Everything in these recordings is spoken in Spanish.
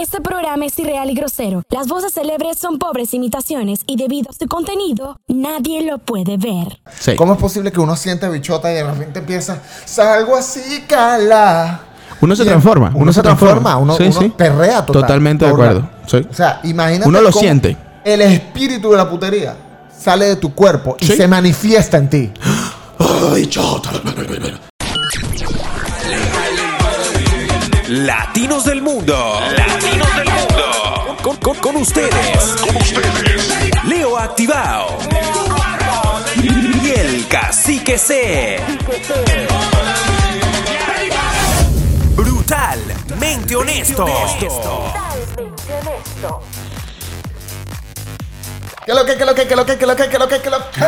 Este programa es irreal y grosero. Las voces célebres son pobres imitaciones y debido a su contenido, nadie lo puede ver. Sí. ¿Cómo es posible que uno siente bichota y de repente empieza, salgo así, cala? Uno se transforma. Uno, se transforma, uno, Sí, uno sí. perrea total. Totalmente de acuerdo. Sí. O sea, imagínate. Uno lo cómo siente. El espíritu de la putería sale de tu cuerpo y se manifiesta en ti. Ay, chota. Latinos del Mundo. Latinos del Mundo. Con, con- con ustedes. Con ustedes. Leo Activado. Y el Cacique C. Brutalmente honesto. ¿Qué lo que, qué lo que, qué lo que, qué lo que, qué lo que, qué lo que?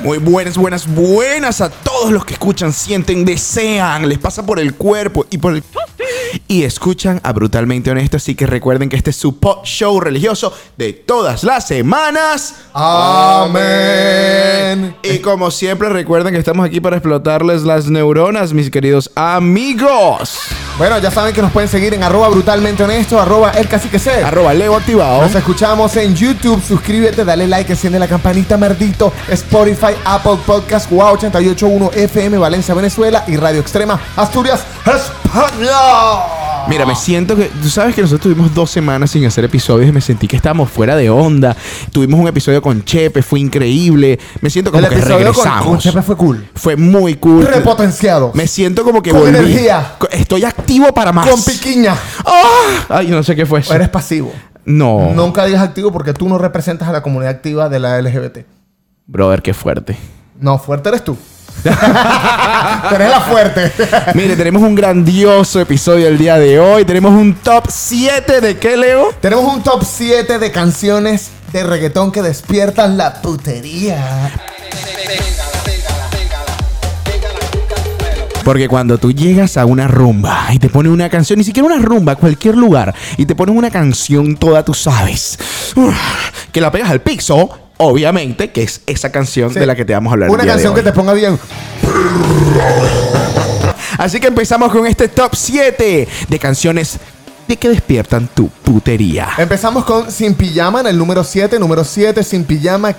Muy buenas, buenas, buenas a todos los que escuchan, sienten, desean, les pasa por el cuerpo y por el... Y escuchan a Brutalmente Honesto, así que recuerden que este es su pop show religioso de todas las semanas. Amén. Y como siempre recuerden que estamos aquí para explotarles las neuronas, mis queridos amigos. Bueno, ya saben que nos pueden seguir en arroba brutalmente honesto, arroba el cacique C. Arroba Leo activado. Nos escuchamos en YouTube. Suscríbete, dale like, enciende la campanita, merdito. Spotify, Apple Podcast, Wow 881 FM, Valencia, Venezuela y Radio Extrema, Asturias, España. Mira, me siento que. Tú sabes que nosotros tuvimos dos semanas sin hacer episodios y me sentí que estábamos fuera de onda. Tuvimos un episodio con Chepe, fue increíble. Me siento como El que episodio con, regresamos. con Chepe fue cool. Fue muy cool. Repotenciado. Me siento como que Con volví. energía. Co- Estoy activo para más. Con piquiña. ¡Ah! Ay, yo no sé qué fue eso. Eres pasivo. No. Nunca digas activo porque tú no representas a la comunidad activa de la LGBT. Brother, qué fuerte. No, fuerte eres tú. la fuerte. Mire, tenemos un grandioso episodio el día de hoy. Tenemos un top 7 de qué, Leo? Tenemos un top 7 de canciones de reggaetón que despiertan la putería. Porque cuando tú llegas a una rumba y te ponen una canción, ni siquiera una rumba, cualquier lugar, y te ponen una canción toda, tú sabes, que la pegas al pixo, obviamente, que es esa canción Sí. de la que te vamos a hablar. Una el día de canción que te ponga bien. Así que empezamos con este top 7 de canciones de que despiertan tu putería. Empezamos con Sin Pijama en el número 7. Número 7, Sin Pijama.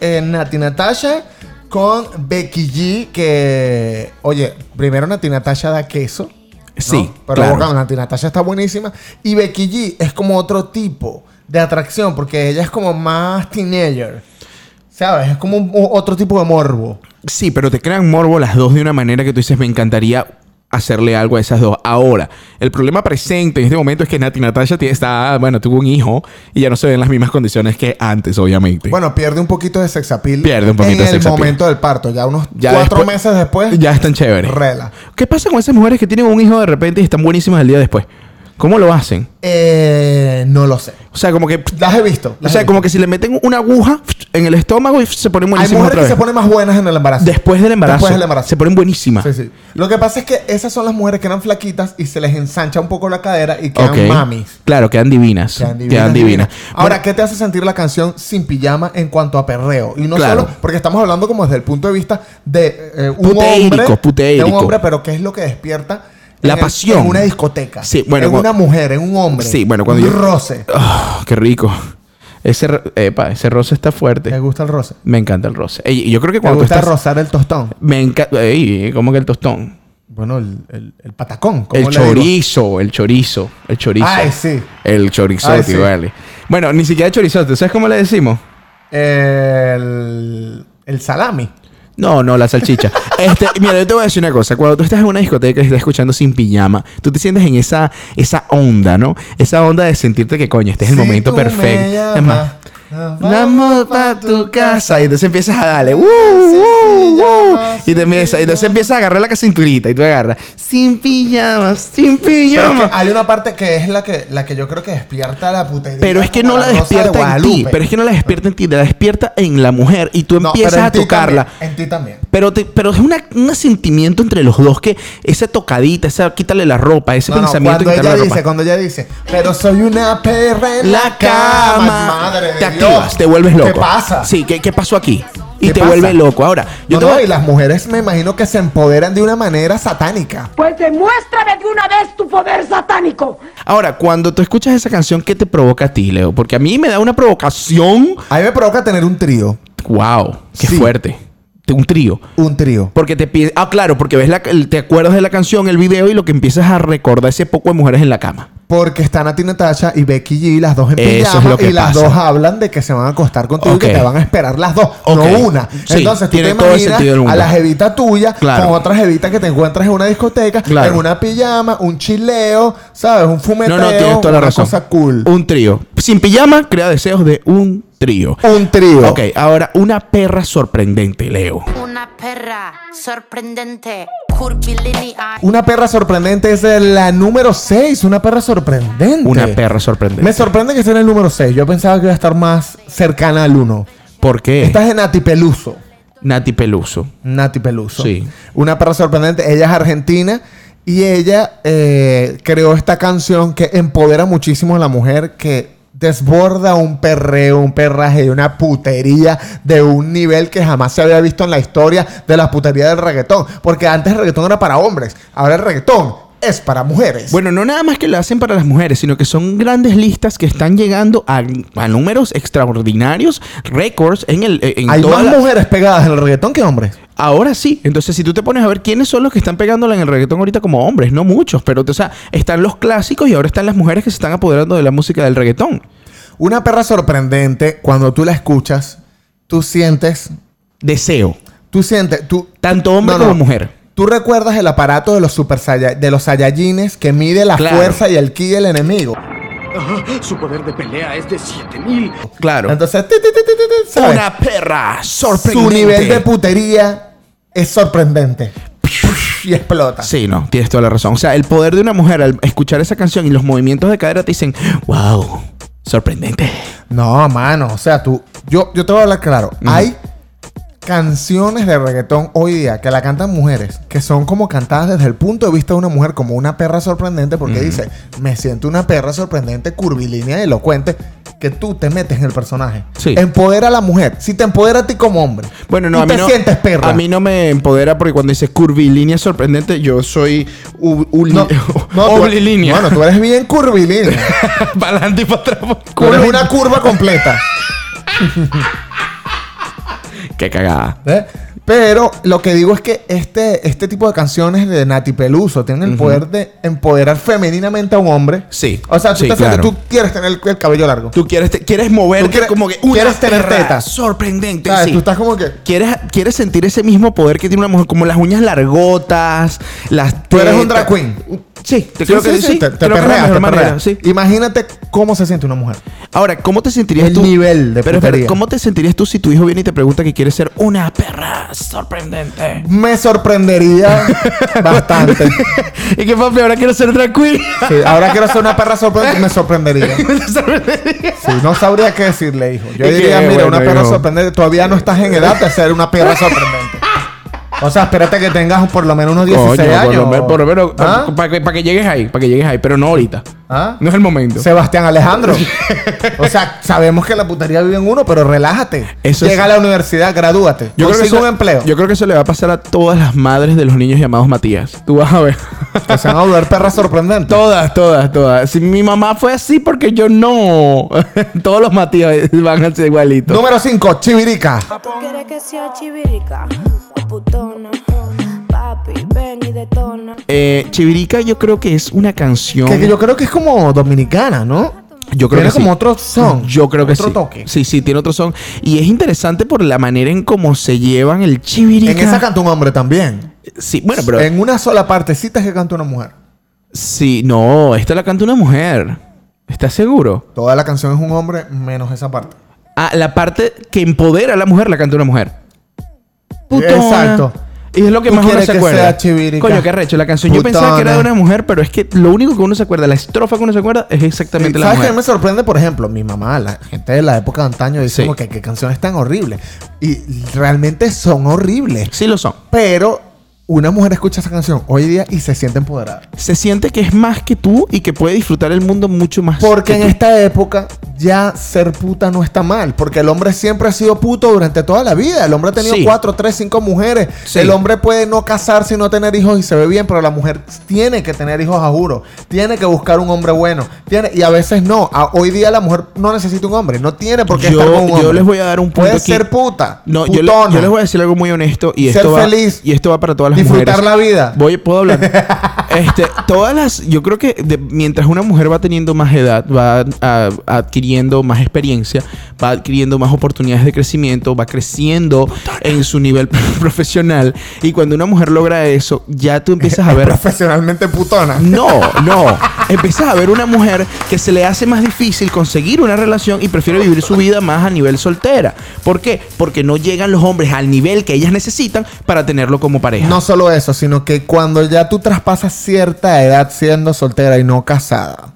Eh, Nati Natasha con Becky G. Que, oye, primero Nati Natasha da queso. ¿No? Sí, Pero claro. Nati Natasha está buenísima. Y Becky G es como otro tipo de atracción porque ella es como más teenager. ¿Sabes? Es como un- otro tipo de morbo. Sí, pero te crean morbo las dos de una manera que tú dices, me encantaría hacerle algo a esas dos. Ahora, el problema presente en este momento es que Nati Natasha está, bueno, tuvo un hijo y ya no se ven las mismas condiciones que antes, obviamente. Bueno, pierde un poquito de sexapil. Pierde un poquito en de el sex appeal. momento del parto. Ya unos Ya cuatro después- meses después. ya están chéveres. Rela. ¿Qué pasa con esas mujeres que tienen un hijo de repente y están buenísimas el día después? ¿Cómo lo hacen? Eh, no lo sé. O sea, como que... Las he visto. O sea, como que si le meten una aguja en el estómago y se ponen Hay buenísimas mujeres otra que se ponen más buenas en el embarazo. Después del embarazo. Después del embarazo. Se ponen buenísimas. Sí, sí. Lo que pasa es que esas son las mujeres que eran flaquitas y se les ensancha un poco la cadera y quedan Ok. mamis. Claro, quedan divinas. Quedan divinas. Quedan divinas. divinas. Ahora, ¿qué te hace sentir la canción sin pijama en cuanto a perreo? Y no Claro. solo, porque estamos hablando como desde el punto de vista de eh, un Puteírico, hombre. De puteírico. un hombre, pero ¿qué es lo que despierta? La en el- pasión. en una discoteca. Sí, bueno, En una mujer, en un hombre. Sí, bueno, cuando un yo- roce. Ah, qué rico. Ese, epa, ese roce está ¿Te fuerte. gusta el roce? Me encanta el roce. Ey, yo creo que ¿Te tú gusta estás... rozar el tostón? Me encanta... Ey, ¿cómo que el tostón? Bueno, el, el- el patacón. ¿cómo El digo? chorizo, el chorizo, el chorizo. Ay, sí. El chorizote, sí. vale. Bueno, ni siquiera chorizote. ¿Sabes cómo le decimos? El, el salami. No, no, la salchicha. este, mira, yo te voy a decir una cosa. Cuando tú estás en una discoteca y estás escuchando sin pijama, tú te sientes en esa, esa onda, ¿no? Esa onda de sentirte que coño, este es el Si momento perfecto. Es más, nos Vamos pa' tu casa. Y entonces empiezas a darle. ¡Uh, uh, uh! Y te empieza, y entonces empiezas a agarrar la cinturita y tú agarras. Sin pijamas, sin Pero es que pijama. hay una parte que es la que, la que yo creo que despierta la putería. Pero es que no la despierta en ti. Pero es que no la despierta en ti. La despierta en la mujer. Y tú No, empiezas a tocarla. también, en ti también. Pero, te- pero es una, un sentimiento entre los dos que esa tocadita, esa quítale la ropa, ese No, no, pensamiento cuando de quitarle ella la dice, ropa. cuando ella dice, pero soy una perra en La la cama. Madre de ¿Te Dios. Activas, te vuelves ¿Qué loco. pasa? Sí, ¿qué, qué pasó aquí? Y ¿Qué te pasa? vuelve loco. Ahora, yo No, te no, voy- y las mujeres me imagino que se empoderan de una manera satánica. Pues demuéstrame de una vez tu poder satánico. Ahora, cuando tú escuchas esa canción, ¿qué te provoca a ti, Leo? Porque a mí me da una provocación. A mí me provoca tener un trío. ¡Wow! ¡Qué Sí. fuerte! Un trío. Un trío. Porque te pide. Ah, claro, porque ves la, te acuerdas de la canción, el video y lo que empiezas a recordar ese poco de mujeres en la cama. Porque están Nati Natasha y Becky G, las dos en Eso es pijama, lo que y las pasa. dos hablan de que se van a acostar contigo Ok. y que te van a esperar las dos, Ok. no una. Sí, Entonces tú tiene te todo el imaginas sentido del mundo. a la jevita tuya Claro. con otra jevita que te encuentras en una discoteca, Claro. en una pijama, un chileo, ¿sabes? Un fumeteo, No, no, tienes toda la una razón. cosa cool. Un trío. Sin pijama, crea deseos de un trío. Un trío. Ok, ahora una perra sorprendente, Leo. Una perra sorprendente, curvilínea. Una perra sorprendente es la número 6, una perra sorprendente. Una perra sorprendente. Me sorprende que esté en el número 6. Yo pensaba que iba a estar más cercana al 1. ¿Por qué? Esta es de Nati Peluso. Nati Peluso. Nati Peluso. Sí. Una perra sorprendente. Ella es argentina y ella eh, creó esta canción que empodera muchísimo a la mujer que desborda un perreo, un perraje y una putería de un nivel que jamás se había visto en la historia de la putería del reggaetón. Porque antes el reggaetón era para hombres, ahora el reggaetón es para mujeres. Bueno, no nada más que lo hacen para las mujeres, sino que son grandes listas que están llegando a, a números extraordinarios, récords en el en Hay toda más la- mujeres pegadas en el reggaetón que hombres. Ahora sí. Entonces, si tú te pones a ver quiénes son los que están pegándola en el reggaetón ahorita como hombres, no muchos, pero o sea, están los clásicos y ahora están las mujeres que se están apoderando de la música del reggaetón. Una perra sorprendente, cuando tú la escuchas, tú sientes, Deseo. tú sientes, tú... Tanto hombre No, no. como mujer. ¿Tú recuerdas el aparato de los super de los Saiyajines que mide la Claro. fuerza y el ki del enemigo? Su poder de pelea es de 7000. Claro. Entonces, ti, ti, ti, ti, ti, ti, ¿sabes? Una perra sorprendente. su nivel de putería es sorprendente. Y explota. Sí, no, tienes toda la razón. O sea, el poder de una mujer al escuchar esa canción y los movimientos de cadera te dicen, wow, sorprendente. No, mano, o sea, tú, yo, yo te voy a hablar claro. Hay canciones de reggaetón hoy día que la cantan mujeres, que son como cantadas desde el punto de vista de una mujer como una perra sorprendente, porque dice, me siento una perra sorprendente, curvilínea y elocuente, que tú te metes en el personaje. Sí. Empodera a la mujer. Si te empodera a ti como hombre. Bueno, no, tú a mí te no. sientes perra. A mí no me empodera porque cuando dices curvilínea sorprendente, yo soy u, no, no, oblilínea. Bueno, tú eres bien curvilínea. para adelante y para atrás. Tú eres una curva completa. Qué cagada. ¿Eh? Pero lo que digo es que este, este tipo de canciones de Nati Peluso tienen el poder de empoderar femeninamente a un hombre. Sí. O sea, tú, Sí, te sientes- claro. tú quieres tener el, el cabello largo. Tú quieres, te- quieres moverte Tú quieres- como que una quieres tener tetas. sorprendente. ¿Sabes? sí. Tú estás como que. ¿Quieres, quieres sentir ese mismo poder que tiene una mujer, como las uñas largotas, las Tú eres un tetas. drag queen. Sí, te Sí, creo que sí, te, te creo perreas, te perreas. Imagínate cómo se siente una mujer. Ahora, ¿cómo te sentirías El tú? nivel de Pero putería. ¿cómo te sentirías tú si tu hijo viene y te pregunta que quiere ser una perra sorprendente? Me sorprendería bastante. y que papi, ahora quiero ser drag queen. Sí, ahora quiero ser una perra sorprendente, me sorprendería. Sí, no sabría qué decirle, hijo. Yo diría, que, mira, bueno, una perra hijo. sorprendente. Todavía no estás en edad de ser una perra sorprendente. O sea, espérate que tengas por lo menos unos 16 Coño, años. por lo menos, por lo menos, ¿Ah? para que, pa' que llegues ahí, para que llegues ahí, pero no ahorita. ¿Ah? No es el momento. Sebastián Alejandro. o sea, sabemos que la putería vive en uno, pero relájate. Eso Llega es- a la universidad, gradúate. Yo creo, que eso, un empleo. yo creo que eso le va a pasar a todas las madres de los niños llamados Matías. Tú vas a ver. Se van a volver perras sorprendentes. todas, todas, todas. Si mi mamá fue así, porque yo no. Todos los Matías van a ser igualitos. Número 5, Chivirica. ¿Tú quieres que sea chivirica o putona? Papi, ven y detona. Eh, Chivirica, yo creo que es una canción. Que, que yo creo que es como dominicana, ¿no? Yo creo Tiene que sí. como otro son. Yo creo que otro sí. toque. Sí, sí, tiene otro son. Y es interesante por la manera en cómo se llevan el chivirica. En esa canta un hombre también. Sí, bueno, pero. En una sola partecita es que canta una mujer. Sí, no, esta la canta una mujer. ¿Estás seguro? Toda la canción es un hombre menos esa parte. Ah, la parte que empodera a la mujer la canta una mujer. Exacto. Y es lo que más uno se que acuerda. sea. Coño, qué arrecho. La canción yo pensaba que era de una mujer, pero es que lo único que uno se acuerda, la estrofa que uno se acuerda, es exactamente la ¿Sabes qué mujer. me sorprende? Por ejemplo, mi mamá, la gente de la época de antaño, dice Sí. como que qué canciones tan horribles. Y realmente son horribles. Sí lo son. Pero una mujer escucha esa canción hoy día y se siente empoderada. Se siente que es más que tú y que puede disfrutar el mundo mucho más. Porque que en tú. esta época ya ser puta no está mal. Porque el hombre siempre ha sido puto durante toda la vida. El hombre ha tenido Sí. cuatro, tres, cinco mujeres. Sí. El hombre puede no casarse y no tener hijos y se ve bien, pero la mujer tiene que tener hijos a juro. Tiene que buscar un hombre bueno. Tiene, y a veces no. A- hoy día la mujer no necesita un hombre. No tiene por qué Yo- estar con un yo hombre. les voy a dar un punto Puede aquí. ser puta. No, yo, le- yo les voy a decir algo muy honesto y Ser esto va feliz. y esto va para todas las Disfrutar mujeres. la vida. Voy, puedo hablar. este, todas las, yo creo que de- mientras una mujer va teniendo más edad, va a- adquiriendo más experiencia, va adquiriendo más oportunidades de crecimiento, va creciendo en su nivel profesional y cuando una mujer logra eso, ya tú empiezas a ver Profesionalmente putona. no, no. Empiezas a ver una mujer que se le hace más difícil conseguir una relación y prefiere vivir su vida más a nivel soltera. ¿Por qué? Porque no llegan los hombres al nivel que ellas necesitan para tenerlo como pareja. No solo eso, sino que cuando ya tú traspasas cierta edad siendo soltera y no casada,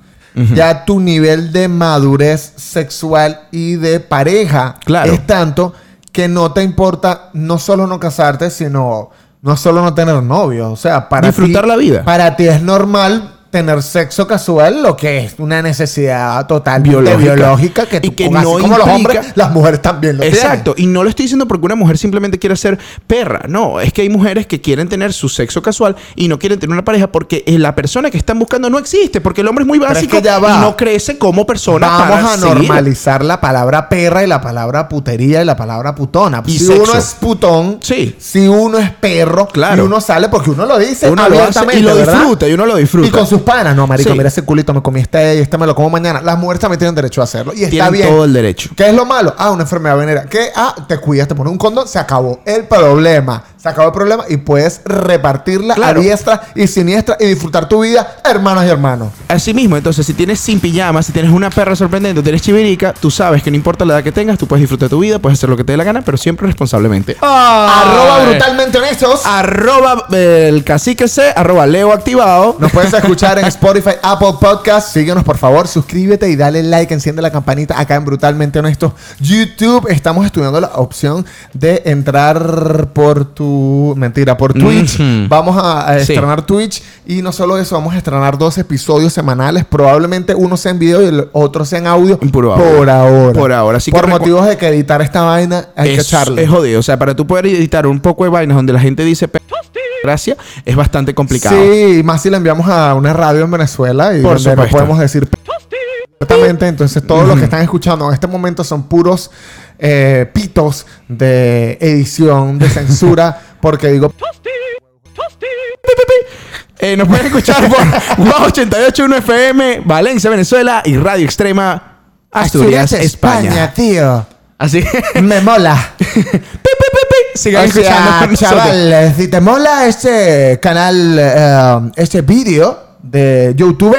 ya tu nivel de madurez sexual y de pareja Claro. es tanto que no te importa no solo no casarte, sino no solo no tener novio. O sea, para Disfrutar ti- la vida. Para ti es normal tener sexo casual, lo que es una necesidad total Biológica. biológica, que, Y tú- que así no como los hombres, las mujeres también lo Exacto, y no lo estoy diciendo porque una mujer simplemente quiere ser perra, no, es que hay mujeres que quieren tener su sexo casual y no quieren tener una pareja porque eh, la persona que están buscando no existe, porque el hombre es muy es básico que ya va. y no crece como persona Vamos para a seguir. normalizar la palabra perra y la palabra putería y la palabra putona. Y si sexo. uno es putón, Sí. si uno es perro, Claro. y uno sale porque uno lo dice Uno lo hace y lo ¿verdad? disfruta, y uno lo disfruta. Y con sus panas, no, marico, Sí. mira ese culito, me comí este y este me lo como mañana. Las mujeres también tienen derecho a hacerlo. Y está Tienen bien. todo el derecho. ¿Qué es lo malo? Ah, una enfermedad venérea. ¿Qué? Ah, te cuidas, te pones un condón, se acabó el problema. Se acabó el problema y puedes repartirla Claro. a diestra y siniestra y disfrutar tu vida, hermanos y hermanos. Así mismo, entonces, si tienes sin pijama, si tienes una perra sorprendente, o tienes chivirica, tú sabes que no importa la edad que tengas, tú puedes disfrutar tu vida, puedes hacer lo que te dé la gana, pero siempre responsablemente. Arroba brutalmente honestos. Arroba el cacique C, arroba Leo activado. Nos puedes escuchar en Spotify, Apple Podcast. Síguenos, por favor. Suscríbete y dale like. Enciende la campanita acá en Brutalmente Honesto. YouTube. Estamos estudiando la opción de entrar por tu... Mentira, por Twitch. Vamos a, a Sí. estrenar Twitch. Y no solo eso, vamos a estrenar dos episodios semanales. Probablemente uno sea en video y el otro sea en audio. Por ahora. Por ahora. Por ahora. Así que por motivos de que editar esta vaina hay que es, echarle. es jodido. O sea, para tú poder editar un poco de vainas donde la gente dice "Pe- gracias, es bastante complicado. Sí, más si la enviamos a una radio en Venezuela y Por donde no podemos decir Exactamente, entonces todos los que están escuchando en este momento son puros eh, pitos de edición, de censura, porque digo, Eh, nos pueden escuchar por Wow 881 FM, Valencia, Venezuela y Radio Extrema, Asturias, España. tío, Así me mola. Pi, pi, pi, pi. Sigan O escuchando. sea, chaval, si te mola este canal, eh, este vídeo de YouTube,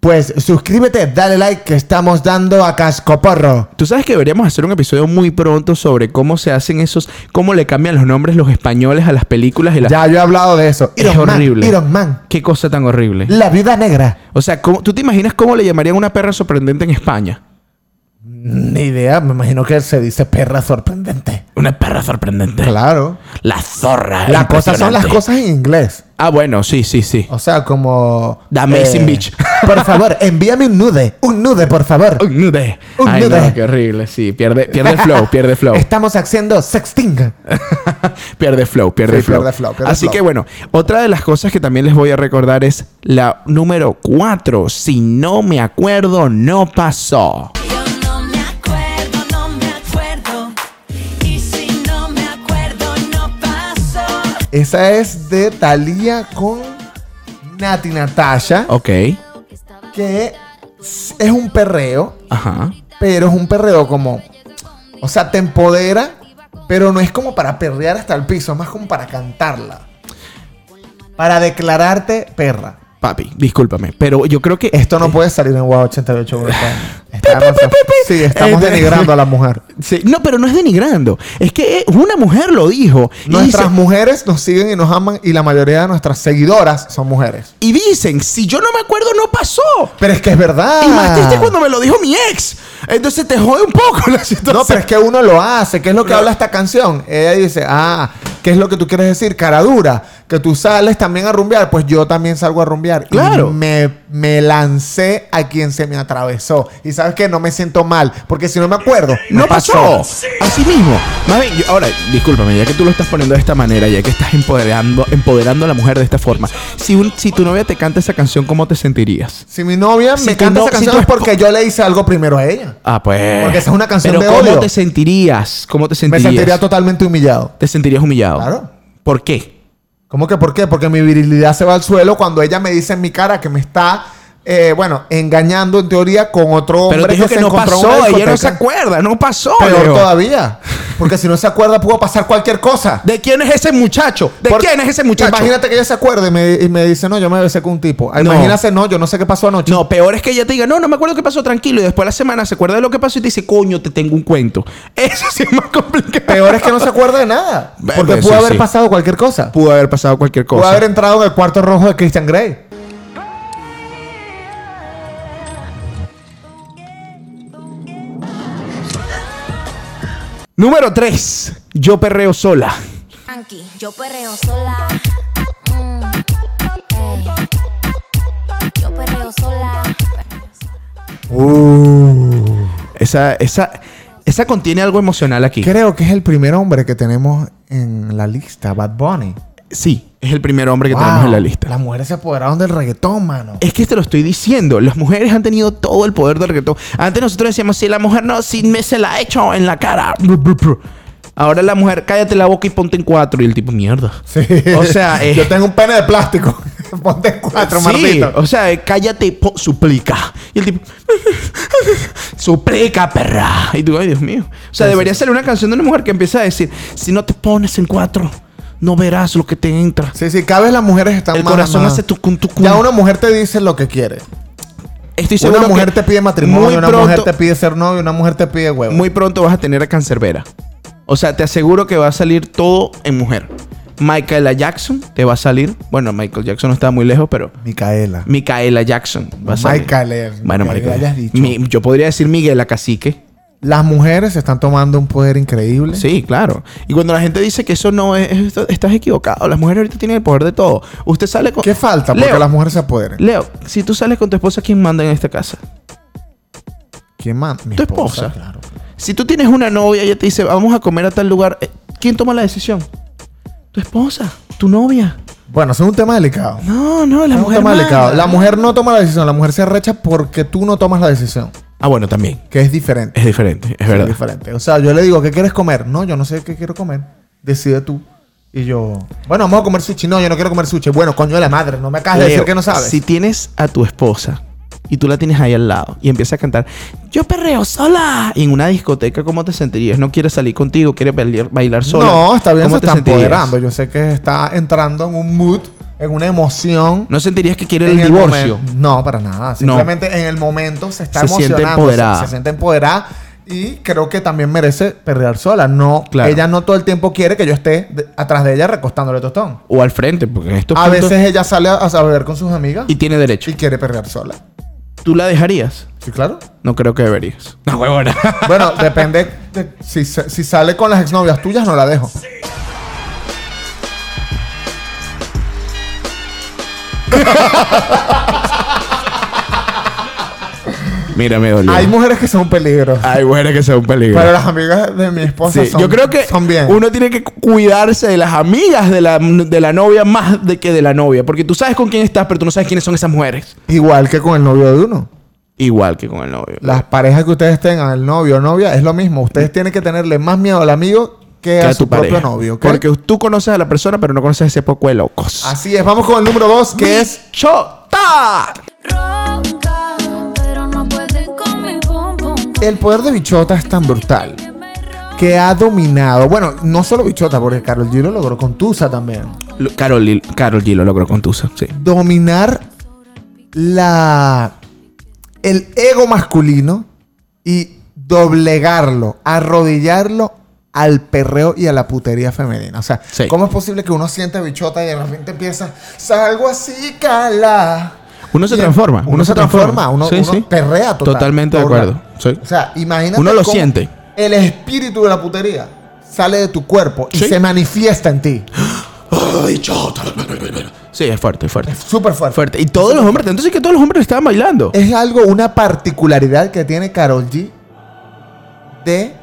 pues suscríbete, dale like que estamos dando a cascoporro. Tú sabes que deberíamos hacer un episodio muy pronto sobre cómo se hacen esos, cómo le cambian los nombres los españoles a las películas y las... Ya yo he hablado de eso. Es Iron Man, horrible. Iron Man, Qué cosa tan horrible. la viuda negra. O sea, ¿cómo- ¿tú te imaginas cómo le llamarían una perra sorprendente en España? Ni idea, me imagino que se dice perra sorprendente. Una perra sorprendente. Claro. La zorra. Las cosas son las cosas en inglés. Ah, bueno, sí, sí, sí. O sea, como. The Amazing Bitch. Por favor, envíame un nude. Un nude, por favor. Un nude. Un Ay, nude. no, qué horrible. Sí, pierde, pierde el flow, pierde flow. Estamos haciendo sexting. pierde flow, pierde Sí, flow. pierde flow, pierde Así flow. que bueno, otra de las cosas que también les voy a recordar es la número 4. Si no me acuerdo, no pasó. Esa es de Thalía con Nati Natasha. Ok. Que es un perreo. Ajá. Pero es un perreo como. O sea, te empodera. Pero no es como para perrear hasta el piso. Es más como para cantarla. Para declararte perra. Papi, discúlpame, pero yo creo que Esto no puede salir en WOW 88 Europa. Estamos- sí, estamos Este- denigrando a la mujer. Sí, No, pero no es denigrando. Es que eh, una mujer lo dijo. Y, Nuestras dice- mujeres nos siguen y nos aman y la mayoría de nuestras seguidoras son mujeres. y dicen, si yo no me acuerdo, no pasó. Pero es que es verdad. Y más triste cuando me lo dijo mi ex. Entonces te jode un poco la situación. No, pero es que uno lo hace. ¿Qué es lo que No. habla esta canción? Ella dice, ah, ¿qué es lo que tú quieres decir? Cara dura. Que tú sales también a rumbear. Pues yo también salgo a rumbear. Claro. Y me, me lancé a quien se me atravesó. Y sabes que no me siento mal. Porque si no me acuerdo, me No pasó. Así mismo. Bien, yo- ahora, discúlpame, ya que tú lo estás poniendo de esta manera, ya que estás empoderando, empoderando a la mujer de esta forma. Si, un- si tu novia te canta esa canción, ¿cómo te sentirías? Si mi novia Si me canta no- esa canción es porque yo le hice algo primero a ella. Ah, pues. Porque esa es una canción Pero de ¿cómo odio. te sentirías? ¿Cómo te Me sentirías? sentiría totalmente humillado. Te sentirías humillado. Claro. ¿Por qué? ¿Cómo que por qué? Porque mi virilidad se va al suelo cuando ella me dice en mi cara que me está, eh, bueno, engañando en teoría con otro hombre Pero dijo que, se no encontró en pasó, una ella no se acuerda, no pasó. Peor Leo. todavía. Porque si no se acuerda, pudo pasar cualquier cosa. ¿De quién es ese muchacho? ¿De quién es ese muchacho? Imagínate que ella se acuerde y me, y me dice, no, yo me besé con un tipo. Ah, No. Imagínate, no, yo no sé qué pasó anoche. No, peor es que ella te diga, no, no me acuerdo qué pasó, tranquilo. Y después de la semana se acuerda de lo que pasó y te dice, coño, te tengo un cuento. Eso sí es más complicado. Peor es que no se acuerda de nada. Bueno, Porque eso pudo haber sí. pasado cualquier cosa. Pudo haber pasado cualquier cosa. Pudo haber entrado en el cuarto rojo de Christian Grey. Número 3. Yo perreo sola. Tranqui, yo perreo sola. Mm, ey. Yo perreo sola. Uh. Esa, esa, esa contiene algo emocional aquí. Creo que es el primer hombre que tenemos en la lista, Bad Bunny. Sí, es el primer hombre que Wow. tenemos en la lista. Las mujeres se apoderaron del reggaetón, mano. Es que te lo estoy diciendo. Las mujeres han tenido todo el poder del reggaetón. Antes nosotros decíamos, si la mujer no, si me se la ha hecho en la cara. Ahora la mujer, cállate la boca y ponte en cuatro. Y el tipo, mierda. Sí. O sea, eh, yo tengo un pene de plástico. Ponte cuatro, sí, Martito. o sea, eh, cállate, po- suplica. Y el tipo, suplica, perra. Y tú, ay, Dios mío. O sea, debería ser una canción de una mujer que empieza a decir, si no te pones en cuatro, no verás lo que te entra. Sí, sí, cada vez las mujeres están El más corazón hace tu cun, tu cun. Ya una mujer te dice lo que quiere. Estoy seguro Una mujer que te pide matrimonio, una pronto- mujer te pide ser novio, una mujer te pide huevo. muy pronto vas a tener a Cancerbera. O sea, te aseguro que va a salir todo en mujer. Michaela Jackson te va a salir. Bueno, Michael Jackson no estaba muy lejos, pero Micaela. Micaela Jackson va a salir. Micaela, Bueno, que marico, hayas dicho. mi- yo podría decir Miguela Cacique. Las mujeres están tomando un poder increíble. Sí, claro. Y cuando la gente dice que eso no es, es- estás equivocado. Las mujeres ahorita tienen el poder de todo. Usted sale con ¿Qué falta? Porque Leo, las mujeres se apoderen. Leo, si tú sales con tu esposa, ¿quién manda en esta casa? ¿Quién? Mi Tu esposa. Claro. Si tú tienes una novia y ella te dice, vamos a comer a tal lugar, eh, ¿quién toma la decisión? Tu esposa, tu novia. Bueno, eso es un tema delicado. No, no, la es un mujer. tema manda. delicado. La mujer no toma la decisión, la mujer se arrecha porque tú no tomas la decisión. Ah, bueno, también. Que es diferente. Es diferente, es Es verdad. diferente. O sea, yo le digo, ¿qué quieres comer? No, yo no sé qué quiero comer. Decide tú. Y yo, bueno, vamos a comer sushi. No, yo no quiero comer sushi. Bueno, coño de la madre, no me acabas de Leo, decir que no sabes. Si tienes a tu esposa y tú la tienes ahí al lado y empieza a cantar, yo perreo sola. Y en una discoteca, ¿cómo te sentirías? No quiere salir contigo, quiere bailar, bailar sola. no, está bien, ¿Cómo se te está sentirías? empoderando. Yo sé que está entrando en un mood, en una emoción. ¿No sentirías que quiere el divorcio? No, para nada. Simplemente en el momento se está Se siente emocionando. empoderada. Se, se siente empoderada. Y creo que también merece perrear sola. No, Claro. ella no todo el tiempo quiere que yo esté de- atrás de ella recostándole tostón. O al frente, porque en estos A puntos- veces ella sale a, a beber con sus amigas Y tiene derecho. y quiere perrear sola. ¿Tú la dejarías? Sí, claro. No creo que deberías. No, huevona. Bueno, depende. de- si, si sale con las exnovias tuyas, no la dejo. Mira, me dolió. Hay mujeres que son un peligro. Hay mujeres que son un peligro. Pero las amigas de mi esposa Sí, son, yo creo que son bien. uno tiene que cuidarse de las amigas de la, de la novia más de que de la novia. Porque tú sabes con quién estás, pero tú no sabes quiénes son esas mujeres. Igual que con el novio de uno. Igual que con el novio. Las parejas que ustedes tengan, el novio o novia, es lo mismo. Ustedes tienen que tenerle más miedo al amigo que, que a, a su tu propio novio. Porque tú conoces a la persona, pero no conoces a ese poco de locos. Así es. Vamos con el número dos, que es... ¡Chota! Ronca, El poder de Bichota es tan brutal que ha dominado. Bueno, no solo Bichota, porque Carol G lo logró con Tusa también. Lo- Carol, Carol G lo logró con Tusa, sí. Dominar la. el ego masculino y doblegarlo, arrodillarlo al perreo y a la putería femenina. O sea, Sí. ¿cómo es posible que uno siente bichota y de repente empieza, salgo así, cala? Uno se transforma. Uno, se transforma, uno, Sí, uno sí. perrea total. Totalmente de acuerdo. Sí. O sea, imagínate. Uno lo cómo siente. El espíritu de la putería sale de tu cuerpo y se manifiesta en ti. Ay, chota. Sí, es fuerte, es fuerte. Es súper fuerte. Fuerte. Y todos los hombres, entonces que todos los hombres estaban bailando. Es algo, una particularidad que tiene Carol G de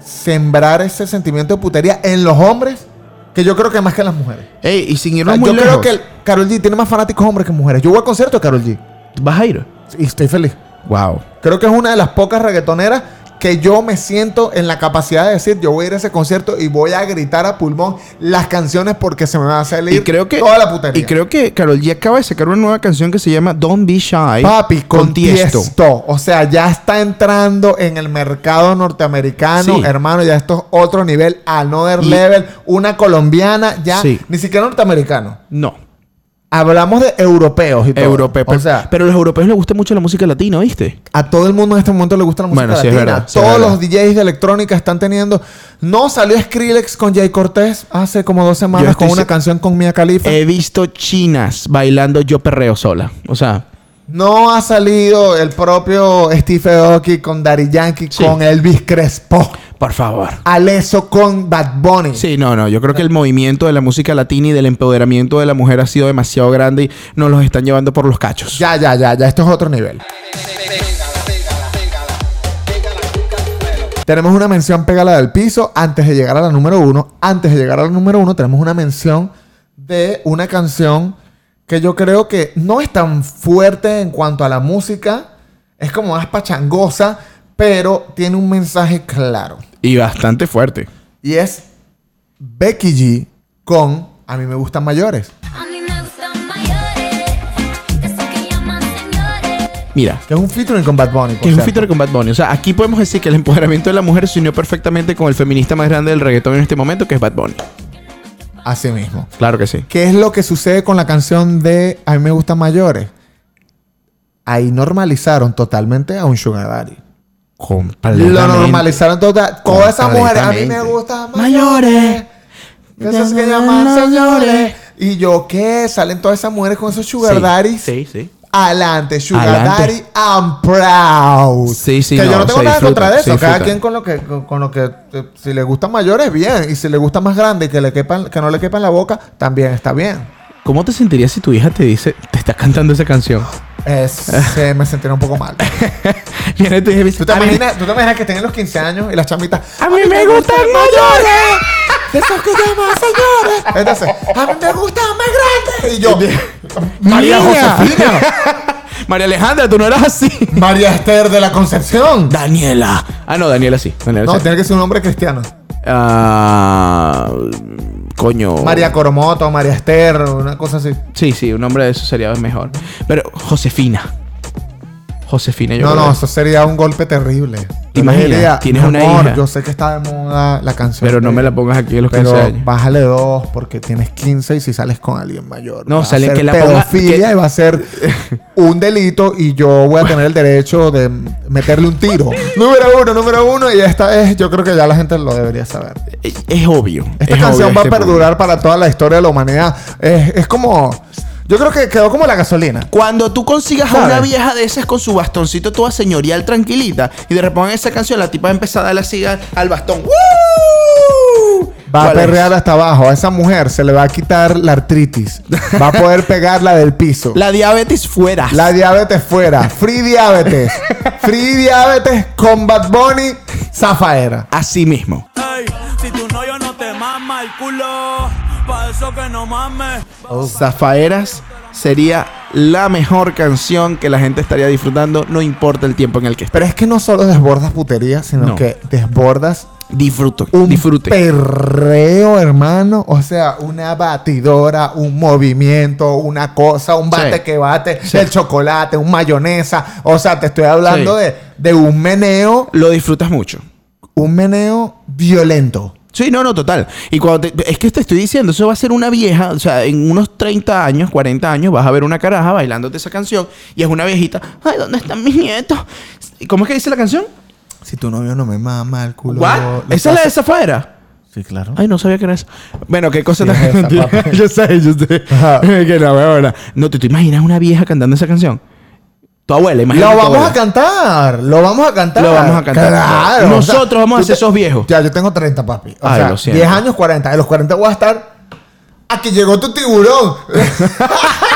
sembrar ese sentimiento de putería en los hombres que yo creo que más que las mujeres. Ey, y sin O irnos sea, muy yo creo lejos. que el- Karol G tiene más fanáticos hombres que mujeres. Yo voy al concierto de Carol G ¿Vas a ir? y estoy feliz. Wow. Creo que es una de las pocas reggaetoneras que yo me siento en la capacidad de decir, yo voy a ir a ese concierto y voy a gritar a pulmón las canciones porque se me va a salir Y creo que toda la putería. Y creo que Carol G acaba de sacar una nueva canción que se llama Don't Be Shy. Papi, con Tiesto. Tiesto. O sea, ya está entrando en el mercado norteamericano, Sí. hermano. Ya esto es otro nivel, another Y- level. Una colombiana, ya Sí. ni siquiera norteamericano. No. Hablamos de europeos y todo. Europeo. O sea, pero a los europeos les gusta mucho la música latina, ¿viste? a todo el mundo en este momento le gusta la música Bueno, sí, es latina. verdad, sí, es Todos verdad. los DJs de electrónica están teniendo. No salió Skrillex con Jay Cortés hace como dos semanas con una canción con Mia Khalifa. He visto chinas bailando yo perreo sola. O sea, no ha salido el propio Steve Aoki con Daddy Yankee Sí. con Elvis Crespo. por favor. Aleso con Bad Bunny. Sí, no, no. Yo creo que el movimiento de la música latina y del empoderamiento de la mujer ha sido demasiado grande y nos los están llevando por los cachos. Ya, ya, ya, ya. Esto es otro nivel. Tenemos una mención pégala del piso antes de llegar a la número uno. Antes de llegar a la número uno, tenemos una mención de una canción que yo creo que no es tan fuerte en cuanto a la música. Es como más pachangosa, pero tiene un mensaje claro. Y bastante fuerte. Y es Becky G con A mí me gustan mayores. A mí me gustan mayores, esos que llaman señores. Mira, Que es un featuring con Bad Bunny. por que es un feature con Bad Bunny. O sea, aquí podemos decir que el empoderamiento de la mujer se unió perfectamente con el feminista más grande del reggaetón en este momento, que es Bad Bunny. Así mismo. Claro que sí. ¿Qué es lo que sucede con la canción de A mí me gustan mayores? Ahí normalizaron totalmente a un sugar daddy. Lo normalizaron total. Todas esas mujeres. A mí me Completamente. gustan mayores. Esos que llaman señores. Y yo, ¿qué? Salen todas esas mujeres con esos sugar Sí, daddies. Sí, sí. Adelante, Sugar Adelante. Daddy, I'm proud. Sí, sí, Que yo no, tengo nada contra de eso. Cada quien con lo que, con, con lo que, eh, si le gustan mayores, bien. Y si le gusta más grande y que le quepan, que no le quepa en la boca, también está bien. ¿Cómo te sentirías si tu hija te dice, te está cantando esa canción? Es, se me sentiría un poco mal. Dice, ¿Tú te, "A mí- imaginas, ¿Tú te imaginas que en los 15 años y las chamitas? A mí me gustan mayores. De esos que llaman señores. Entonces, a mí me gustan más grandes. Y yo, María. Josefina. María Alejandra, tú no eras así. María Esther de la Concepción. Daniela. Ah, no, Daniela sí. Daniela No, sí. tiene que ser un nombre cristiano. Ah, coño. María Coromoto, María Esther, una cosa así. Sí, sí, un nombre de eso sería mejor. Pero Josefina. Josefina, yo No, creo no, eso sería un golpe terrible. ¿Te imaginas? Tienes "Mi una amor, hija". Yo sé que está de moda la canción. Pero no me la pongas aquí a los 15 Pero años. bájale dos porque tienes 15 y si sales con alguien mayor. No, va a sale ser que la ponga- pedofilia que- y va a ser un delito y yo voy a tener el derecho de meterle un tiro. número uno, número uno y esta es, yo creo que ya la gente lo debería saber. Es, es obvio. Esta es canción obvio va a este perdurar para toda la historia de la humanidad. Es, es como, yo creo que quedó como la gasolina. Cuando tú consigas a una vieja de esas con su bastoncito toda señorial tranquilita y de repente en esa canción la tipa va a empezar a darle así al bastón. ¡Woo! Va a perrear hasta abajo. A esa mujer se le va a quitar la artritis. Va a poder pegarla del piso. La diabetes fuera. La diabetes fuera. Free diabetes. Free diabetes con Bad Bunny. Zafaera. Así mismo. Ey, si tu novio no te mama el culo, pa' eso que no mames. Zafaeras sería la mejor canción que la gente estaría disfrutando, no importa el tiempo en el que esté. Pero es que no solo desbordas putería, sino No. que desbordas Disfruto, un disfrute. perreo, hermano. O sea, una batidora, un movimiento, una cosa, un bate Sí. que bate, Sí. el chocolate, un mayonesa. O sea, te estoy hablando Sí. de, de un meneo, Lo disfrutas mucho. un meneo violento. Sí, no, no, total. Y cuando te- es que te estoy diciendo, eso va a ser una vieja, o sea, en unos 30 años, 40 años, vas a ver una caraja bailándote esa canción y es una viejita, ay, ¿dónde están mis nietos? ¿Y ¿Cómo es que dice la canción? Si tu novio no me mama el culo. ¿What? ¿Esa es la de Zafaera? Sí, claro. Ay, no sabía que era eso. Bueno, qué cosa tan yo sé, yo sé. Que la huevona. No, ¿te, te imaginas una vieja cantando esa canción? Tu abuela, imagínate. Lo vamos a cantar. Lo vamos a cantar. Lo vamos a cantar. Claro. Nosotros vamos a ser esos viejos. Ya, yo tengo 30, papi. O Ay, sea, lo siento. 10 años, 40. De los 40 voy a estar. Aquí llegó tu tiburón.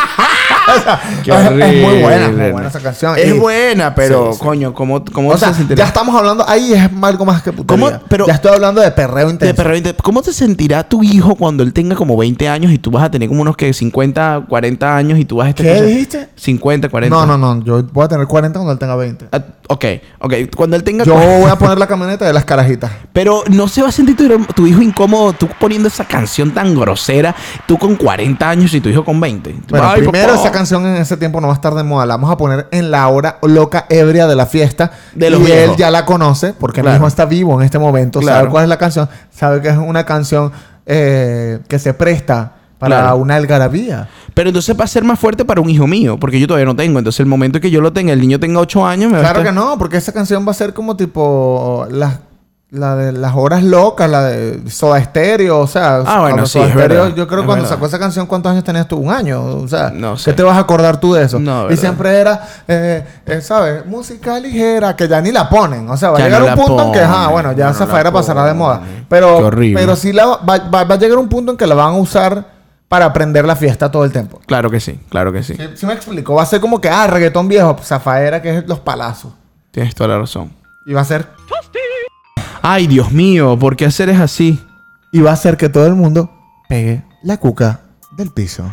Qué es- es muy buena, muy buena esa canción. Es Y- buena, pero Sí, sí. coño, ¿cómo, cómo O sea, ya estamos hablando, ahí es algo más que putería. ¿Cómo? Pero- ya estoy hablando de perreo intenso. De perreo inte- ¿Cómo te sentirá tu hijo cuando él tenga como 20 años y tú vas a tener como unos que 50, 40 años y tú vas a estar ¿Qué escuchando- dijiste? 50, 40. No, no, no. Yo voy a tener 40 cuando él tenga 20. Ah, ok, ok. Cuando él tenga... Yo voy a poner la camioneta de las carajitas. Pero no se va a sentir tu, tu hijo incómodo tú poniendo esa canción tan grosera, tú con 40 años y tu hijo con 20. Bueno, Ay, primero papá. esa canción en ese tiempo no va a estar de moda. La vamos a poner en la hora loca ebria de la fiesta. De los y él ya la conoce porque Claro. mi hijo está vivo en este momento. Claro. Sabe cuál es la canción. Sabe que es una canción eh, que se presta para Claro. una algarabía. Pero entonces va a ser más fuerte para un hijo mío, porque yo todavía no tengo. Entonces el momento que yo lo tenga, el niño tenga 8 años, me va a Claro estar- que no, porque esa canción va a ser como tipo las la de las horas locas, la de Soda Stereo, o sea, Ah, bueno, sí, Soda es Stereo, verdad, yo creo que cuando verdad. sacó esa canción, ¿cuántos años tenías tú? Un año, o sea, No sé. ¿qué te vas a acordar tú de eso? No, y verdad. siempre era, eh, eh, ¿sabes? Música ligera, que ya ni la ponen, o sea, va a Ya llegar no un punto en que, ah, bueno, ya no esa la faera pasará de moda, Qué pero, horrible. pero sí la, va, va- va a llegar un punto en que la van a usar para aprender la fiesta todo el tiempo. Claro que sí, claro que sí. Sí, sí me explico, va a ser como que, ah, reggaetón viejo, zafaera que es los palazos. Tienes toda la razón. Y va a ser Ay, Dios mío, ¿por qué hacer es así? y va a hacer que todo el mundo pegue la cuca del piso.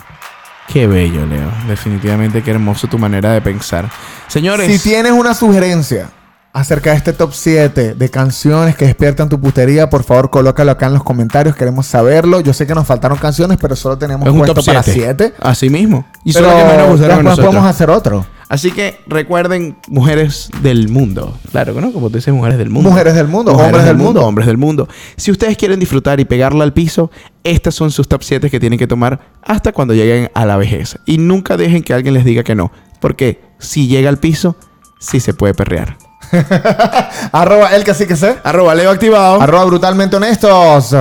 Qué bello, Leo. Definitivamente qué hermoso tu manera de pensar. Señores, Si tienes una sugerencia acerca de este top 7 de canciones que despiertan tu putería, por favor colócalo acá en los comentarios. Queremos saberlo. Yo sé que nos faltaron canciones, pero solo tenemos es un puesto top para 7. 7. Así mismo. Y Pero son las que menos podemos hacer otro. Así que recuerden, mujeres del mundo. Claro, ¿no? Como tú dices, mujeres del mundo. Mujeres del mundo, Mujeres hombres del mundo. Hombres del mundo. Si ustedes quieren disfrutar y pegarla al piso, estas son sus top 7 que tienen que tomar hasta cuando lleguen a la vejez. Y nunca dejen que alguien les diga que no. Porque si llega al piso, sí se puede perrear. Arroba el que sí que sé. Arroba Leo activado. Arroba brutalmente honestos.